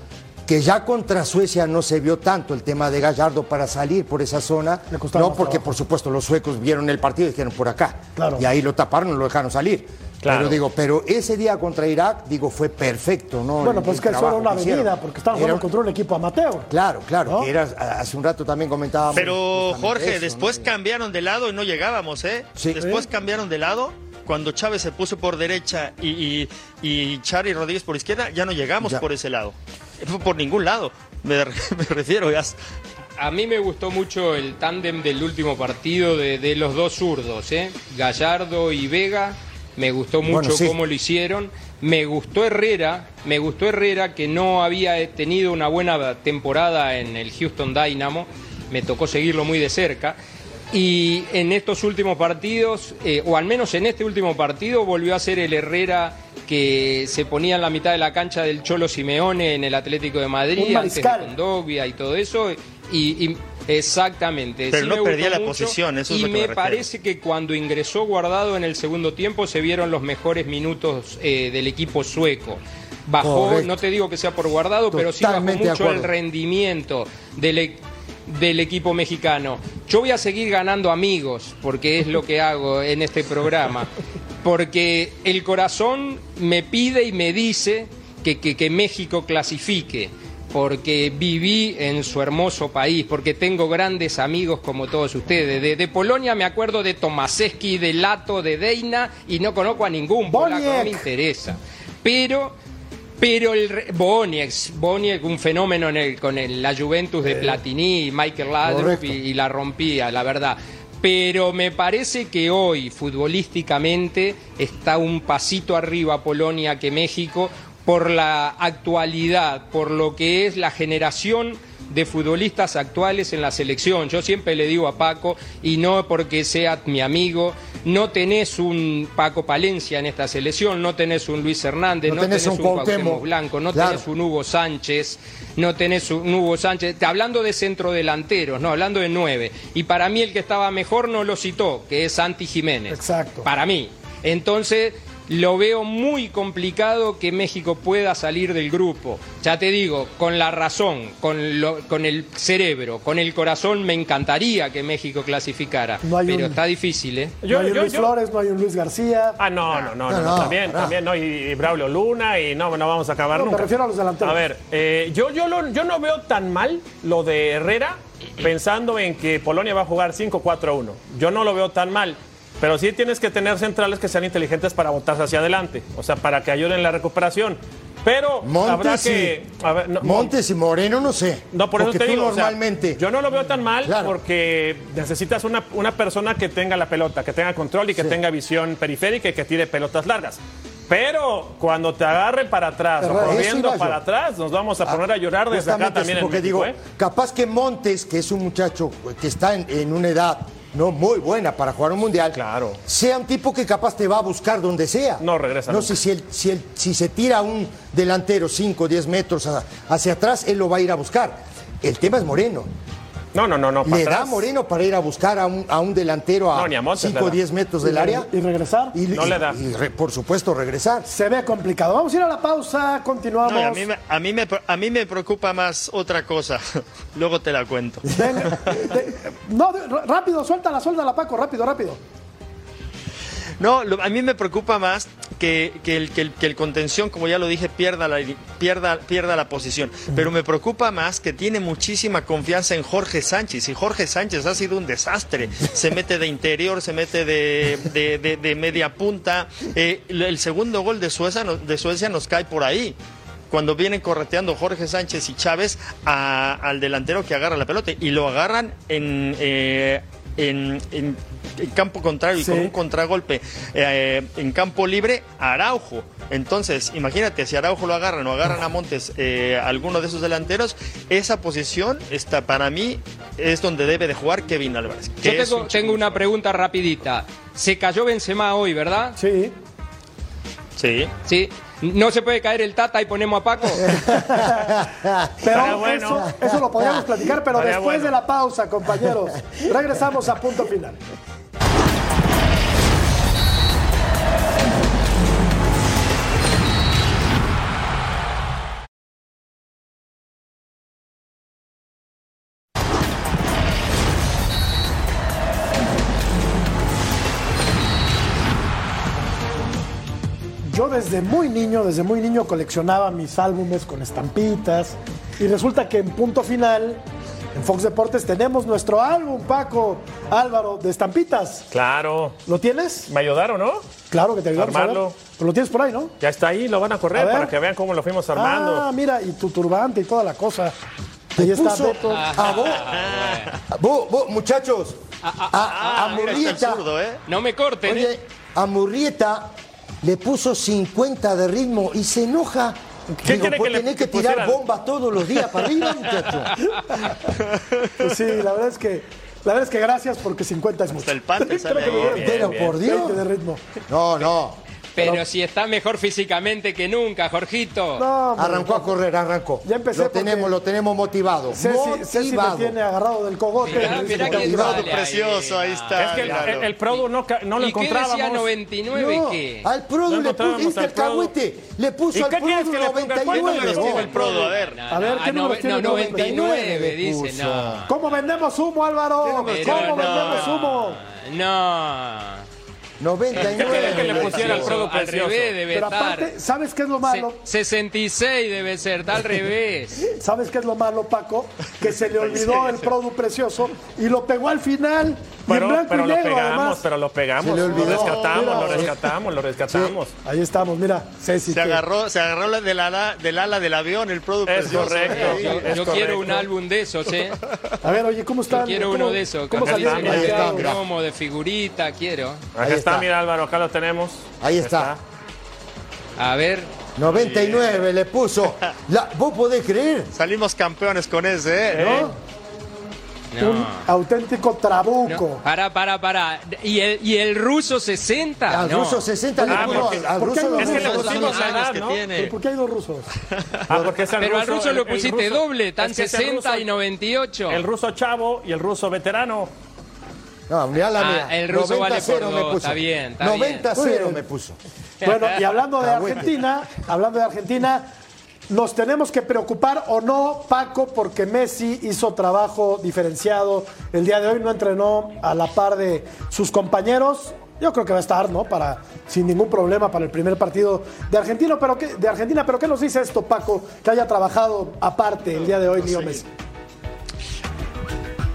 que ya contra Suecia no se vio tanto el tema de Gallardo para salir por esa zona. No, porque trabajo. por supuesto los suecos vieron el partido y dijeron por acá. Claro. Y ahí lo taparon y lo dejaron salir. Claro. Pero digo, pero ese día contra Irak, digo, fue perfecto, ¿no? Bueno, pues el que eso era una avenida, porque estaban jugando contra un equipo amateur. Claro, claro, ¿No? que era, hace un rato también comentábamos. Pero Jorge, eso, después ¿no? cambiaron de lado y no llegábamos, ¿eh? Sí. Después Sí. cambiaron de lado. Cuando Chávez se puso por derecha y, y, y Rodríguez por izquierda, ya no llegamos Ya. por ese lado. [laughs] Por ningún lado. Me, [laughs] me refiero, ya. A mí me gustó mucho el tándem del último partido de, de los dos zurdos, ¿eh? Gallardo y Vega. Me gustó mucho Bueno, sí. cómo lo hicieron. Me gustó Herrera, me gustó Herrera que no había tenido una buena temporada en el Houston Dynamo. Me tocó seguirlo muy de cerca. Y en estos últimos partidos, eh, o al menos en este último partido, volvió a ser el Herrera que se ponía en la mitad de la cancha del Cholo Simeone en el Atlético de Madrid, antes de. Condovia y todo eso. Y, y- exactamente. Pero sí no perdía la mucho. posición, eso es Y lo que me, parece que cuando ingresó Guardado en el segundo tiempo se vieron los mejores minutos eh, del equipo sueco. Bajó, Correcto. no te digo que sea por Guardado, pero sí bajó mucho el rendimiento del, e- del equipo mexicano. Yo voy a seguir ganando amigos, porque es lo que hago en este programa. [laughs] Porque el corazón me pide y me dice que, que- que México clasifique. Porque viví en su hermoso país, porque tengo grandes amigos como todos ustedes. De, de Polonia me acuerdo de Tomaseski, de Lato, de Deina, y no conozco a ningún polaco, no me interesa. Pero pero el Boniek, Boniek, un fenómeno en el, con el- la Juventus de Platini, Michael Laudrup y la rompía, la verdad. Pero me parece que hoy, futbolísticamente, está un pasito arriba Polonia que México por la actualidad, por lo que es la generación de futbolistas actuales en la selección. Yo siempre le digo a Paco, y no porque sea mi amigo, no tenés un Paco Palencia en esta selección, no tenés un Luis Hernández, No no, tenés tenés, un un Cuauhtémoc. Blanco, no Claro. tenés un Hugo Sánchez, no tenés un Hugo Sánchez, hablando de centrodelanteros, no, hablando de nueve. Y para mí el que estaba mejor no lo citó, que es Santi Jiménez. Exacto. Para mí. Entonces, lo veo muy complicado que México pueda salir del grupo. Ya te digo, con la razón, con, lo- con el cerebro, con el corazón, me encantaría que México clasificara. No hay pero un- está difícil, ¿eh? no hay un yo- Luis yo- Flores, no hay un Luis García. Ah, no, no, no, No, no, no, también, también, no, y, y Braulio Luna, y no, no vamos a acabar No, me nunca. refiero a los delanteros. A ver, eh, yo, yo, lo- yo no veo tan mal lo de Herrera pensando en que Polonia va a jugar 5-4-1. Yo no lo veo tan mal. Pero sí tienes que tener centrales que sean inteligentes para botarse hacia adelante, o sea, para que ayuden en la recuperación. Pero habrá que. y, a ver, no, Montes y Moreno, no sé. no, por eso te digo, o sea, normalmente. yo no lo veo tan mal Claro. porque necesitas una, una persona que tenga la pelota, que tenga control y que Sí. tenga visión periférica y que tire pelotas largas. Pero cuando te agarre para atrás Pero o corriendo para atrás, nos vamos a poner a llorar desde acá también en porque México, digo, ¿eh? capaz que Montes, que es un muchacho que está en, en una edad no muy buena para jugar un mundial, Claro. sea un tipo que capaz te va a buscar donde sea. No regresa No sé si, él- si, él- si se tira un delantero 5 o 10 metros a- hacia atrás, él lo va a ir a buscar. El tema es Moreno. No, no, no, no. ¿Le da. Moreno para ir a buscar a un, a un delantero a No, ni a Montes 5 le o da. 10 metros del área? ¿Y regresar? Y, No y- le da. y re- por supuesto, regresar. Se ve complicado. Vamos a ir a la pausa, continuamos. No, a, mí, me- a, mí me, a mí me preocupa más otra cosa. [laughs] Luego te la cuento. Venga, de- no, de- rápido, suéltala, suéltala, Paco, rápido, rápido. No, lo- a mí me preocupa más que, que el, que, el, que el contención, como ya lo dije, pierda la, pierda, pierda la posición. Pero me preocupa más que tiene muchísima confianza en Jorge Sánchez. Y Jorge Sánchez ha sido un desastre. Se mete de interior, se mete de, de- de- de media punta. Eh, el segundo gol de Suecia, de Suecia nos cae por ahí. Cuando vienen correteando Jorge Sánchez y Chávez a- al delantero que agarra la pelota. Y lo agarran en... eh, en, en- en campo contrario y Sí. con un contragolpe eh, en campo libre a Araujo. Entonces, imagínate, si Araujo lo agarran o agarran a Montes, eh, alguno de esos delanteros, esa posición está para mí es donde debe de jugar Kevin Álvarez. Yo tengo, un tengo una pregunta rapidita. Se cayó Benzema hoy, ¿verdad? Sí. Sí. Sí. ¿No se puede caer el Tata y ponemos a Paco? [laughs] Pero bueno. eso, eso lo podríamos platicar, pero Estaría después bueno. de la pausa, compañeros. Regresamos a punto final. Desde muy niño, desde muy niño coleccionaba mis álbumes con estampitas y resulta que en punto final, en Fox Deportes tenemos nuestro álbum, Paco, Álvaro, de estampitas. Claro. ¿Lo tienes? ¿Me ayudaron, no? Claro que te ayudamos a ver. Armarlo. Pero lo tienes por ahí, ¿no? Ya está ahí, lo van a A correr para que vean cómo lo fuimos armando. Ah, mira, y tu turbante y toda la cosa. Ahí está Puso Beto. a vos, vos, vos, muchachos, a, a- a Mira, está el Murrieta, zurdo, ¿eh? No me corten, ¿eh? oye, a Murrieta le puso 50 de ritmo y se enoja. ¿Qué Digo, que tenés que tirar pusiera? bombas todos los días para arriba, [laughs] muchacho. Pues sí, la verdad es que, la verdad es que gracias porque 50 es mucho. Hasta el pan te [laughs] sale dieron Bien, Pero bien. por Dios. 20 de ritmo. No, no. Pero si está mejor físicamente que nunca, Jorgito. No, Arrancó a correr, arrancó. Ya empecé Lo tenemos, lo tenemos motivado. Ceci, Ceci me motivado. tiene agarrado del cogote. Mirá, mirá Motivado, precioso, ahí está. Es que el, Míralo. el, el Produ no, lo ¿Y qué encontrábamos. decía 99 No, qué? al Produ No le puso, encontrábamos ¿viste al el Produ. cagüete? Le puso ¿Y al qué quieres Produ que le ponga? ¿Cuántos 99. números tiene vos. el Prodo? A ver. No, A ver, ¿qué ah, números tiene? no, 99, 99 dice, no. ¿Cómo vendemos humo, Álvaro? ¿Cómo vendemos humo? No. 99. quería que le pusiera al Prodo Al revés debe Pero aparte, ¿sabes qué es lo malo? Se- 66 debe ser, está al revés. [laughs] ¿Sabes qué es lo malo, Paco? Que se le olvidó el producto precioso y lo pegó al final. y en Pero, blanco pero y lo pegamos, además. pero lo pegamos. Se le olvidó. Lo rescatamos, Mira. lo rescatamos, lo rescatamos. Ahí estamos, mira, Ceci. Se agarró, se agarró la del ala, del ala del avión, el producto Es precioso. correcto. Yo, Es yo quiero un álbum de esos, ¿eh? A ver, oye, ¿cómo están? Yo quiero ¿Cómo- uno de esos. ¿Cómo está, Ahí está. Como de figurita, quiero. Ahí está, está. mira Álvaro, acá lo tenemos. Ahí está. A ver. 99 le puso. La- ¿Vos podés creer? Salimos campeones con ese, ¿eh? ¿No? Un auténtico trabuco. Para, para, para. ¿Y el, y el ruso 60? Al no. ruso 60 le Ah, puso. porque- al- Al ¿por qué ruso Es que le Ruso, pusimos que ¿no? tiene. ¿Pero por qué hay dos rusos? [laughs] Ah, porque es el Pero al ruso el- lo el pusiste ruso- doble, tan es que es el 60 ruso- y 98. El ruso chavo y el ruso veterano. No, mirá la Ah, mía. el ruso 90 vale por 0 me dos, puso. está bien, está 90 bien. 0 Muy me puso. [laughs] Bueno, y hablando de. Argentina, hablando de Argentina, nos tenemos que preocupar o no, Paco, porque Messi hizo trabajo diferenciado. El día de hoy no entrenó a la par de sus compañeros. Yo creo que va a estar, ¿no? Para, sin ningún problema para el primer partido de Argentina. Pero ¿qué, de Argentina, pero ¿qué nos dice esto, Paco? Que haya trabajado aparte el día de hoy, Leo Messi.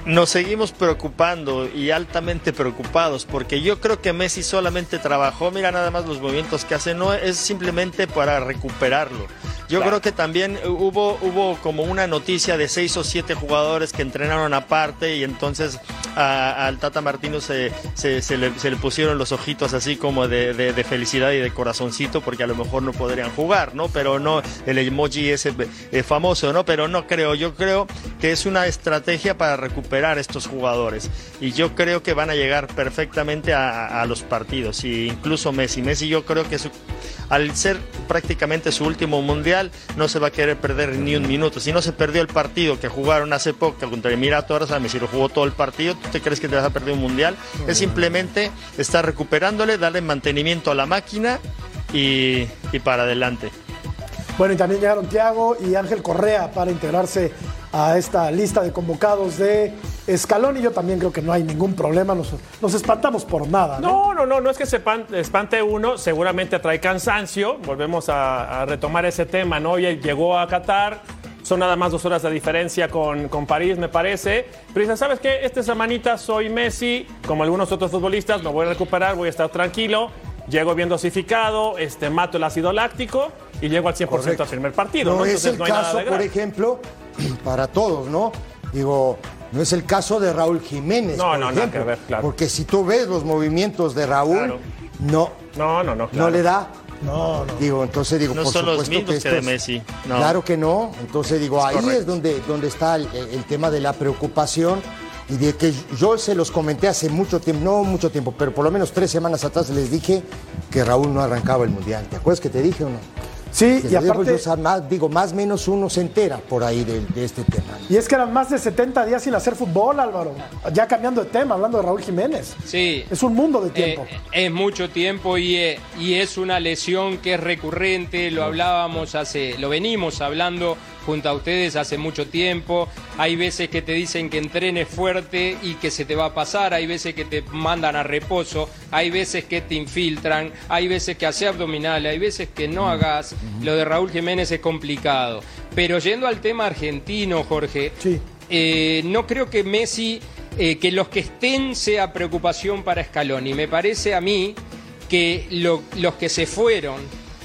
Nos seguimos preocupando y altamente preocupados porque yo creo que Messi solamente trabajó, mira nada más los movimientos que hace, no es simplemente para recuperarlo. Yo creo que también hubo, hubo como una noticia de seis o siete jugadores que entrenaron aparte y entonces al Tata Martino se, se, se le, se le pusieron los ojitos así como de, de- de felicidad y de corazoncito porque a lo mejor no podrían jugar, ¿no? Pero no, el emoji ese eh, famoso, ¿no? Pero no creo, yo creo que es una estrategia para recuperar estos jugadores y yo creo que van a llegar perfectamente a, a los partidos y incluso Messi. Messi yo creo que su- al ser prácticamente su último mundial, no se va a querer perder ni un minuto. Si no se perdió el partido que jugaron hace poco contra Emiratos Árabes, si lo jugó todo el partido, ¿tú te crees que te vas a perder un mundial? Es simplemente estar recuperándole, darle mantenimiento a la máquina y, y para adelante. Bueno, y también llegaron Tiago y Ángel Correa para integrarse a esta lista de convocados de Escalón y yo también creo que no hay ningún problema, nos, nos espantamos por nada. No, no, no, no es que se pan- espante uno, seguramente trae cansancio, volvemos a, a retomar ese tema, ¿no? Ya llegó a Qatar, son nada más dos horas de diferencia con, con París, me parece, pero dice, ¿sabes qué? Esta semanita soy Messi, como algunos otros futbolistas, me voy a recuperar, voy a estar tranquilo, llego bien dosificado, este, mato el ácido láctico y llego al 100% al primer partido, ¿no? No es Entonces el no caso, por ejemplo, [clears throat] para todos, ¿no? Digo, no es el caso de Raúl Jiménez. No, por no, nada ejemplo, que ver, claro. Porque si tú ves los movimientos de Raúl, Claro. no, No, no, no, no claro. le da. No, no. Digo, entonces digo, No por son los que esto de es- Messi, no. Claro que no. Entonces digo, Es ahí correcto. es donde, donde está el, el tema de la preocupación y de que yo se los comenté hace mucho tiempo, no mucho tiempo, pero por lo menos tres semanas atrás les dije que Raúl no arrancaba el mundial. ¿Te acuerdas que te dije o no? Sí, y aparte, yo, más, digo, más o menos uno se entera por ahí de, de este tema. y es que eran más de 70 días sin hacer fútbol, Álvaro. Ya cambiando de tema, hablando de Raúl Jiménez. Sí. Es un mundo de tiempo. Eh, es mucho tiempo y, eh, y es una lesión que es recurrente, lo hablábamos hace, lo venimos hablando junto a ustedes hace mucho tiempo. Hay veces que te dicen que entrenes fuerte y que se te va a pasar, hay veces que te mandan a reposo, hay veces que te infiltran, hay veces que hace abdominales, hay veces que no hagas. Lo de Raúl Jiménez es complicado. Pero yendo al tema argentino, Jorge, Sí. eh, no creo que Messi, eh, que los que estén sea preocupación para Scaloni. Me parece a mí que lo- los que se fueron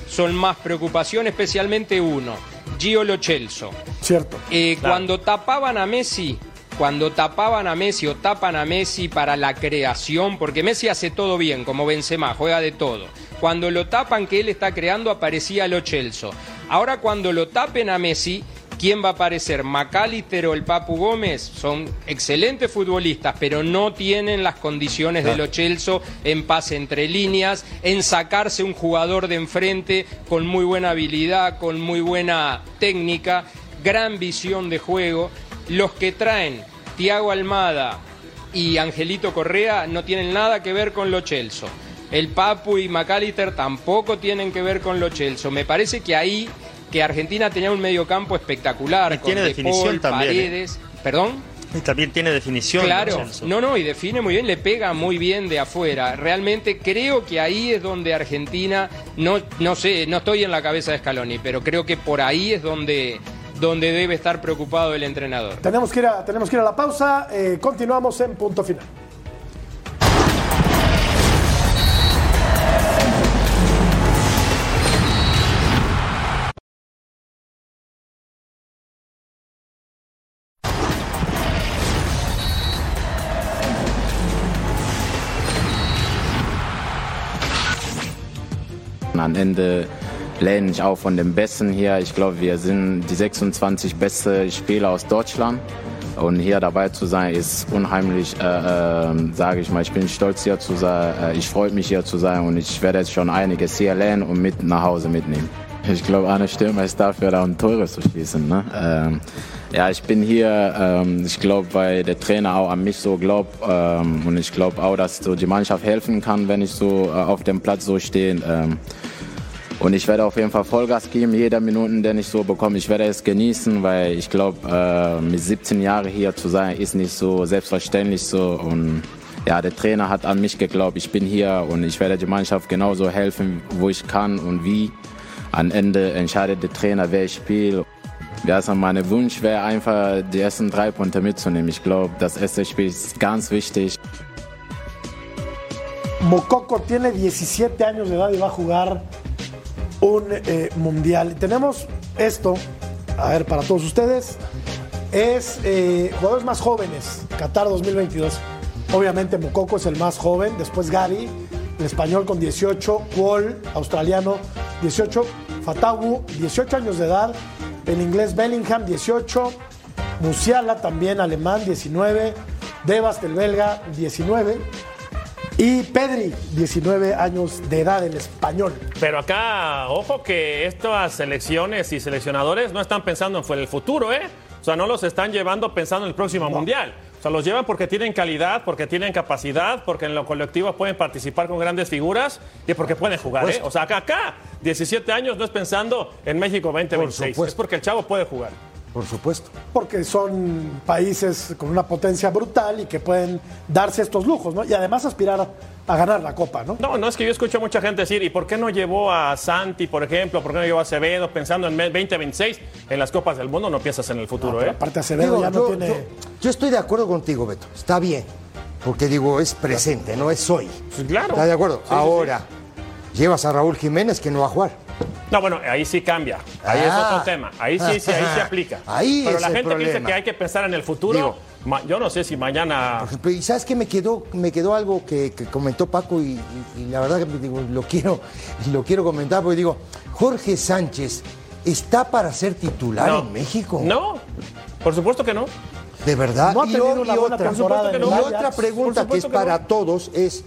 son más preocupación, especialmente uno, Gio Lo Celso. Cierto. Eh, Claro. Cuando tapaban a Messi, cuando tapaban a Messi o tapan a Messi para la creación, porque Messi hace todo bien, como Benzema, juega de todo. Cuando lo tapan que él está creando, aparecía Lo Celso. Ahora cuando lo tapen a Messi, ¿quién va a aparecer? ¿Macalister o el Papu Gómez? Son excelentes futbolistas, pero no tienen las condiciones de Lo Celso en pase entre líneas, en sacarse un jugador de enfrente con muy buena habilidad, con muy buena técnica gran visión de juego. Los que traen Tiago Almada y Angelito Correa no tienen nada que ver con lo Chelso. El Papu y McAllister tampoco tienen que ver con lo Chelso. Me parece que ahí que Argentina tenía un mediocampo espectacular Y con tiene definición también, ¿eh? Paredes. ¿Perdón? Y también tiene definición. Claro, no, no, y define muy bien, le pega muy bien de afuera. Realmente creo que ahí es donde Argentina, no, no sé, no estoy en la cabeza de Scaloni, pero creo que por ahí es donde, donde debe estar preocupado el entrenador. Tenemos que ir a, tenemos que ir a la pausa. eh, continuamos en punto final. Am Ende lehne ich auch von den Besten hier. Ich glaube, wir sind die 26 beste Spieler aus Deutschland. Und hier dabei zu sein, ist unheimlich, äh, äh, sage ich mal. Ich bin stolz hier zu sein. Äh, ich freue mich hier zu sein und ich werde jetzt schon einiges hier lernen und mit nach Hause mitnehmen. Ich glaube, Arne Stürmer ist dafür da, um Tore zu schießen. Ne? Ähm, ja, ich bin hier, ähm, ich glaube, weil der Trainer auch an mich so glaubt ähm, und ich glaube auch, dass so die Mannschaft helfen kann, wenn ich so äh, auf dem Platz so stehe. Und ich werde auf jeden Fall Vollgas geben, jeder Minute, den ich so bekomme. Ich werde es genießen, weil ich glaube, äh, mit 17 Jahren hier zu sein, ist nicht so selbstverständlich so. Und ja, der Trainer hat an mich geglaubt. Ich bin hier und ich werde die Mannschaft genauso helfen, wo ich kann und wie. Am Ende entscheidet der Trainer, wer ich spiele. Ja, also mein Wunsch wäre einfach, die ersten drei Punkte mitzunehmen. Ich glaube, das erste Spiel ist ganz wichtig. Mococo tiene 17 años de edad y va a jugar un eh, mundial. Tenemos esto, a ver, para todos ustedes, es eh, jugadores más jóvenes, Qatar 2022. Obviamente Mococo es el más joven, después Gary, el español con 18, Wall, australiano, 18, Fatawu, 18 años de edad, el inglés Bellingham, 18, Musiala también alemán, 19, Devas, el belga, 19, Y Pedri, 19 años de edad, el español. Pero acá, ojo que estas selecciones y seleccionadores no están pensando en el futuro, ¿eh? O sea, no los están llevando pensando en el próximo mundial. O sea, los llevan porque tienen calidad, porque tienen capacidad, porque en lo colectivo pueden participar con grandes figuras y porque pueden jugar, ¿eh? O sea, acá, acá, 17 años no es pensando en México 2026. Es porque el chavo puede jugar. Por supuesto. Porque son países con una potencia brutal y que pueden darse estos lujos, ¿no? Y además aspirar a ganar la Copa, ¿no? No, no es que yo escucho a mucha gente decir, ¿y por qué no llevó a Santi, por ejemplo? ¿Por qué no llevó a Acevedo pensando en 2026? En las Copas del Mundo no piensas en el futuro, No, ¿eh? aparte Acevedo Digo, ya no yo, tiene... yo- yo estoy de acuerdo contigo, Beto. Está bien. Porque digo, es presente, no es hoy. Sí, claro. ¿Estás de acuerdo? Sí, sí, Ahora, llevas a Raúl Jiménez que no va a jugar. No, bueno, ahí sí cambia. Ahí Ah. es otro tema. Ahí sí, sí, ahí se [laughs] aplica. Ahí Pero es la gente que dice que hay que pensar en el futuro. Digo. yo no sé si mañana. Y sabes que me quedó, me quedó algo que, que comentó Paco y, y- y la verdad que digo, lo quiero, lo quiero comentar porque digo, Jorge Sánchez está para ser titular No. en México. No, por supuesto que no. De verdad. No ha y, otra, temporada en y otra pregunta Por que es que para no. todos es,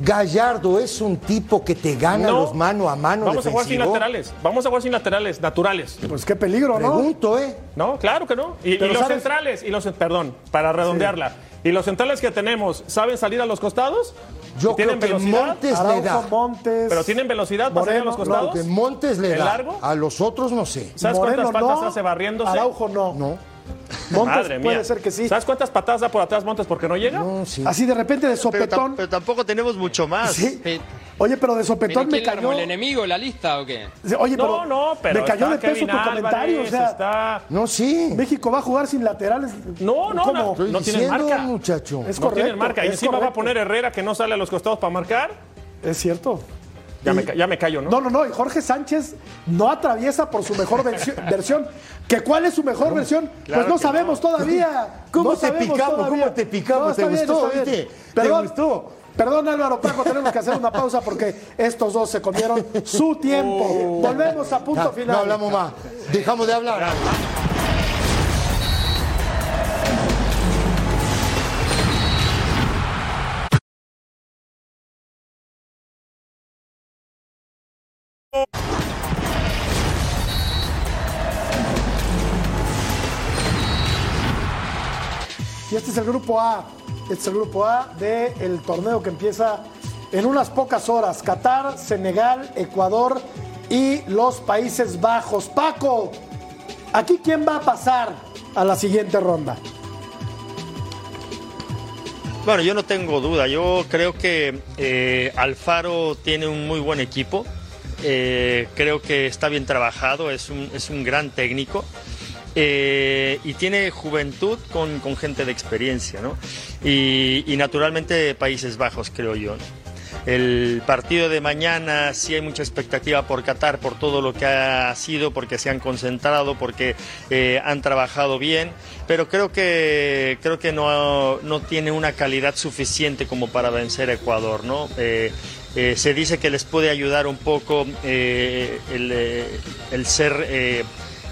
Gallardo es un tipo que te gana No. los mano a mano Vamos a jugar sin laterales. Vamos a jugar sin laterales, naturales. Pues qué peligro, ¿no? Pregunto, ¿eh? No, claro que no. Y, los sabes- centrales, y los, perdón, para redondearla. Y los centrales que tenemos, ¿saben salir a los costados? Yo ¿Tienen creo que velocidad? Montes le da. Montes. ¿Pero tienen velocidad para salir a los costados? Que Montes le ¿El da. largo? A los otros no sé. ¿Sabes Moreno cuántas patas no, hace barriéndose? Araujo no. No. [laughs] Montes Madre puede mía. ser que sí. ¿Sabes cuántas patadas da por atrás Montes porque no llega? No, sí. Así de repente de Pero, tam- sopetón. pero tampoco tenemos mucho más. Sí. Oye, pero de ¿Pero sopetón me armó, cayó. el enemigo, la lista o qué? Oye, pero, no, no, pero me cayó de peso Kevin tu comentario. O Álvarez, sea, está... No, sí. México va a jugar sin laterales. No, no, ¿Cómo? no. No diciendo, marca. muchacho. Es no correcto, tienen marca. Y encima va a correcto. poner Herrera que no sale a los costados para marcar. Es cierto. Ya, Y- me, ya me callo, ¿no? No, no, no. Y Jorge Sánchez no atraviesa por su mejor [laughs] versión. ¿Que ¿Cuál es su mejor versión? Claro pues no sabemos todavía. [laughs] ¿Cómo No te picamos? todavía. ¿Cómo te picamos? ¿Te está gustó? ¿Te Perdón, gustó? Perdón, Álvaro Paco, tenemos que hacer una pausa porque estos dos se comieron su tiempo. Volvemos a punto final. no hablamos más. Dejamos de hablar. Este es el grupo A. Este es el grupo A del torneo que empieza en unas pocas horas. Qatar, Senegal, Ecuador y los Países Bajos. Paco, ¿aquí quién va a pasar a la siguiente ronda? Bueno, yo no tengo duda. Yo creo que eh, Alfaro tiene un muy buen equipo. Eh, creo que está bien trabajado, es un, es un gran técnico. Eh, y tiene juventud con, con gente de experiencia, ¿no? Y, naturalmente Países Bajos, creo yo. ¿no? El partido de mañana sí hay mucha expectativa por Qatar, por todo lo que ha sido, porque se han concentrado, porque eh, han trabajado bien, pero creo que, creo que no, no tiene una calidad suficiente como para vencer a Ecuador, ¿no? Eh, se dice que les puede ayudar un poco el, el ser...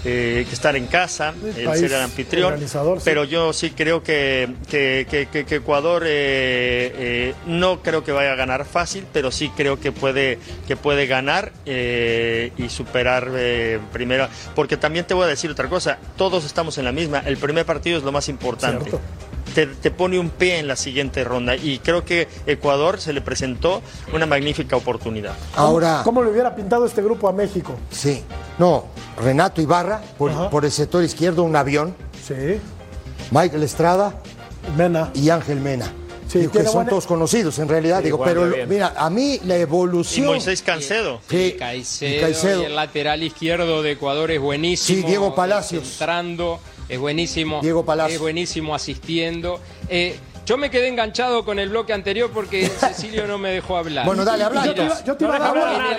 eh, que estar en casa, el ser el anfitrión, sí. pero yo sí creo que, que, que- que- que Ecuador eh, eh, no creo que vaya a ganar fácil, pero sí creo que puede, que puede ganar eh, y superar eh, primero. Porque también te voy a decir otra cosa, todos estamos en la misma, el primer partido es lo más importante. Cierto. Te, te pone un pie en la siguiente ronda y creo que Ecuador se le presentó una magnífica oportunidad. Ahora, ¿Cómo le hubiera pintado este grupo a México? sí. No, Renato Ibarra, por, el sector izquierdo, un avión. Sí, Michael Estrada Mena. y Ángel Mena. Sí, Digo, que son buena- todos conocidos en realidad. Sí, digo, guardia pero bien. mira, a mí la Y evolución. Moisés Cancedo. Sí, Caicedo, y Caicedo. y el lateral izquierdo de Ecuador es buenísimo. Sí, Diego Palacios. Entrando, es buenísimo. Diego Palacios. Es buenísimo asistiendo. Eh, yo me quedé enganchado con el bloque anterior porque [laughs] Cecilio no me dejó hablar. Bueno, dale, habla. Yo te iba, yo te iba a No hablar.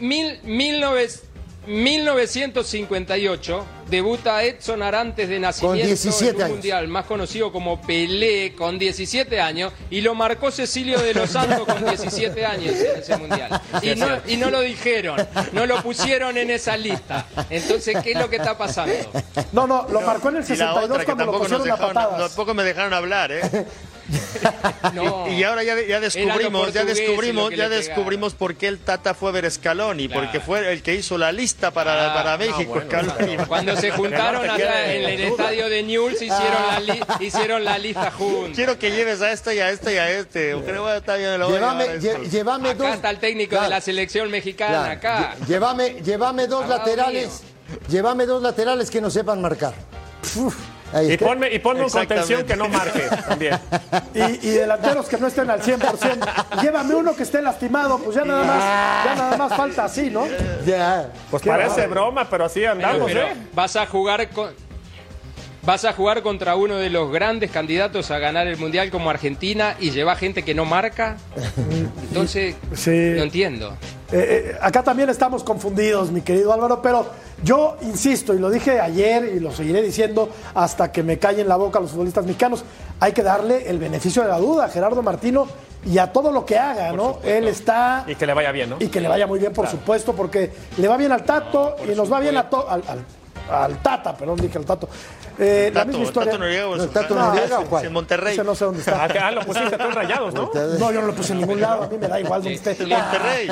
Mil- mil nove- 1958 debuta Edson Arantes de nacimiento 17 en un años. mundial más conocido como Pelé con 17 años y lo marcó Cecilio de los Santos con 17 años en ese mundial [laughs] y no, y no lo dijeron no lo pusieron en esa lista entonces ¿qué es lo que está pasando? No, no, lo marcó en el Y la 62 otra cuando lo pusieron tampoco me dejaron hablar, ¿eh? [laughs] [laughs] No. Y ahora ya, ya descubrimos, ya descubrimos, ya descubrimos por qué el Tata fue a ver Scaloni, Claro. porque fue el que hizo la lista para, Ah, para no, México, bueno, Scaloni. Cuando se [laughs] juntaron no allá en el estadio de Newell's hicieron la, li- hicieron la lista juntos. Quiero que lleves a este y a este y a este. Creo que está bien, Llévame, a lle- llévame dos. Acá está el técnico de la selección mexicana, claro. acá. Llévame, llévame dos laterales. Llévame dos laterales que no sepan marcar. Uf, ahí Y ponme, y ponme un contención que no marque también. Y, y delanteros que no estén al 100%. Llévame uno que esté lastimado, pues ya nada más, ya nada más falta así, ¿no? Ya. Pues Qué parece broma, pero así Pero, andamos, pero ¿eh? vas a jugar con vas a jugar contra uno de los grandes candidatos a ganar el mundial como Argentina y lleva gente que no marca. [laughs] Entonces Sí. no entiendo. Eh, eh, acá también estamos confundidos, mi querido Álvaro, pero yo insisto, y lo dije ayer y lo seguiré diciendo hasta que me callen la boca los futbolistas mexicanos, hay que darle el beneficio de la duda a Gerardo Martino y a todo lo que haga, ¿no? Él está... Y que le vaya bien, ¿no? Y que le vaya muy bien, por supuesto, porque le va bien al Tato y nos va bien a to- al, al- al Tata, perdón, dije al Tato. Eh, la Tato, misma historia. Tato Noriega, No, su- Tato no, Noriega, ese- ¿o cuál? En Monterrey. Ese no sé dónde está. Acá lo pusiste tú en rayados, ¿no? No, yo no lo puse en ningún lado, a mí me da igual donde esté. En Monterrey.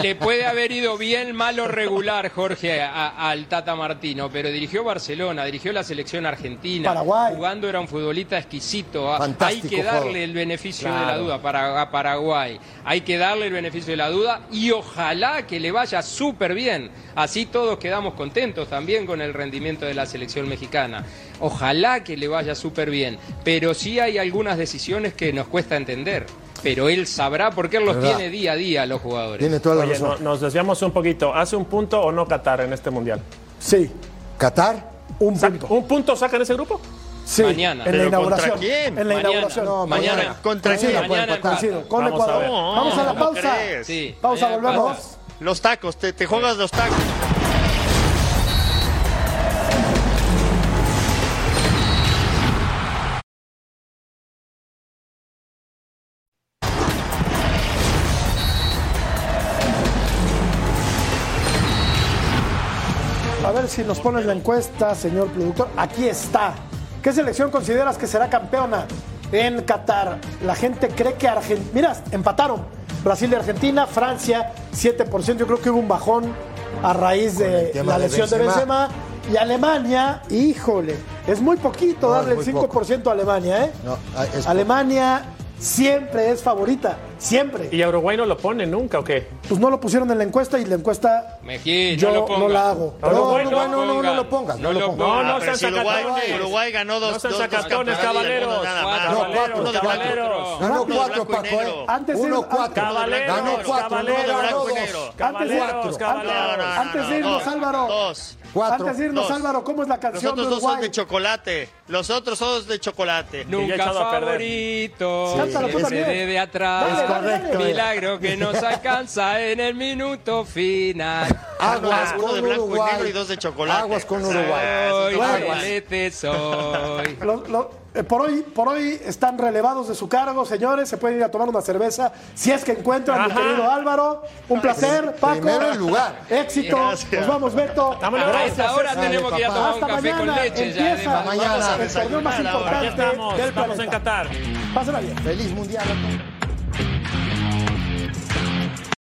Le puede haber ido bien, malo, regular, Jorge, a- al Tata Martino, pero dirigió Barcelona, dirigió la selección argentina. Paraguay. Jugando era un futbolista exquisito. Ah, Hay Fantástico que darle el beneficio de la duda para a Paraguay. Hay que darle el beneficio de la duda y ojalá que le vaya súper bien. Así todos quedamos contentos también con el rendimiento de la selección mexicana. Ojalá que le vaya súper bien. Pero sí hay algunas decisiones que nos cuesta entender. Pero él sabrá porque él los ¿Verdad? tiene día a día los jugadores. Tiene toda la Oye, razón. no- nos desviamos un poquito. ¿Hace un punto o no Qatar en este mundial? Sí, Qatar. un Sa- punto. ¿Un punto saca en ese grupo? Sí, Mañana. En la ¿Pero contra inauguración. quién? En la Mañana. inauguración. No, Mañana. mañana. ¿Contra quién? Mañana con Vamos a Ecuador. ver. Vamos a la ¿cómo pausa. Sí. Pausa, Mañana volvemos. pasa. Los tacos, te, te juegas los tacos. Ver si nos pones la encuesta, señor productor. Aquí está. ¿Qué selección consideras que será campeona en Qatar? La gente cree que Argentina. Mira, empataron. Brasil y Argentina, Francia, 7%. Yo creo que hubo un bajón a raíz de la de lesión de Benzema. Benzema. Y Alemania, híjole, es muy poquito No, darle el muy 5% a Alemania, ¿eh? No, ah, Alemania siempre es favorita, siempre. ¿Y a Uruguay no lo pone nunca o qué? Pues no lo pusieron en la encuesta y la encuesta Mejía, yo no lo no, la hago. No, No, Uruguay no, no no, no, no, no lo pongas, no, No lo lo pongas. No, no sean si Uruguay. Uruguay ganó dos, No sean sacatones, caballeros. No, cuatro, caballeros. blanco. Ganó cuatro, Paco, ¿eh? Antes Uno, de- cuatro. Caballeros, Ganó cuatro, caballeros, Antes- caballeros. No, no, no, Antes de no, irnos, Álvaro. Dos. Cuatro. Antes de irnos, Dos. Álvaro, ¿cómo es la Los canción otros de dos son de chocolate. Los otros son de chocolate. Nunca echado a perder. favorito, Cántalo tú ese de atrás, Dale, dale, correcto, dale. milagro que nos alcanza en el minuto final. Aguas Uno con de blanco y Uruguay. negro y dos de chocolate. Aguas con Uruguay. Soy Bueno. celeste soy. Lo- lo- eh, por, hoy, por hoy están relevados de su cargo, señores. Se pueden ir a tomar una cerveza si es que encuentran, mi querido Álvaro. Un placer, Paco. Primero el lugar. Éxito. Gracias. Nos vamos, Beto. Gracias. esta hora César. tenemos que ir a tomar un Hasta café con mañana. leche ya. Empieza. Mañana. el torneo más ahora. importante estamos. del Estamos en. Qatar. Pásenla bien. Feliz mundial a todos.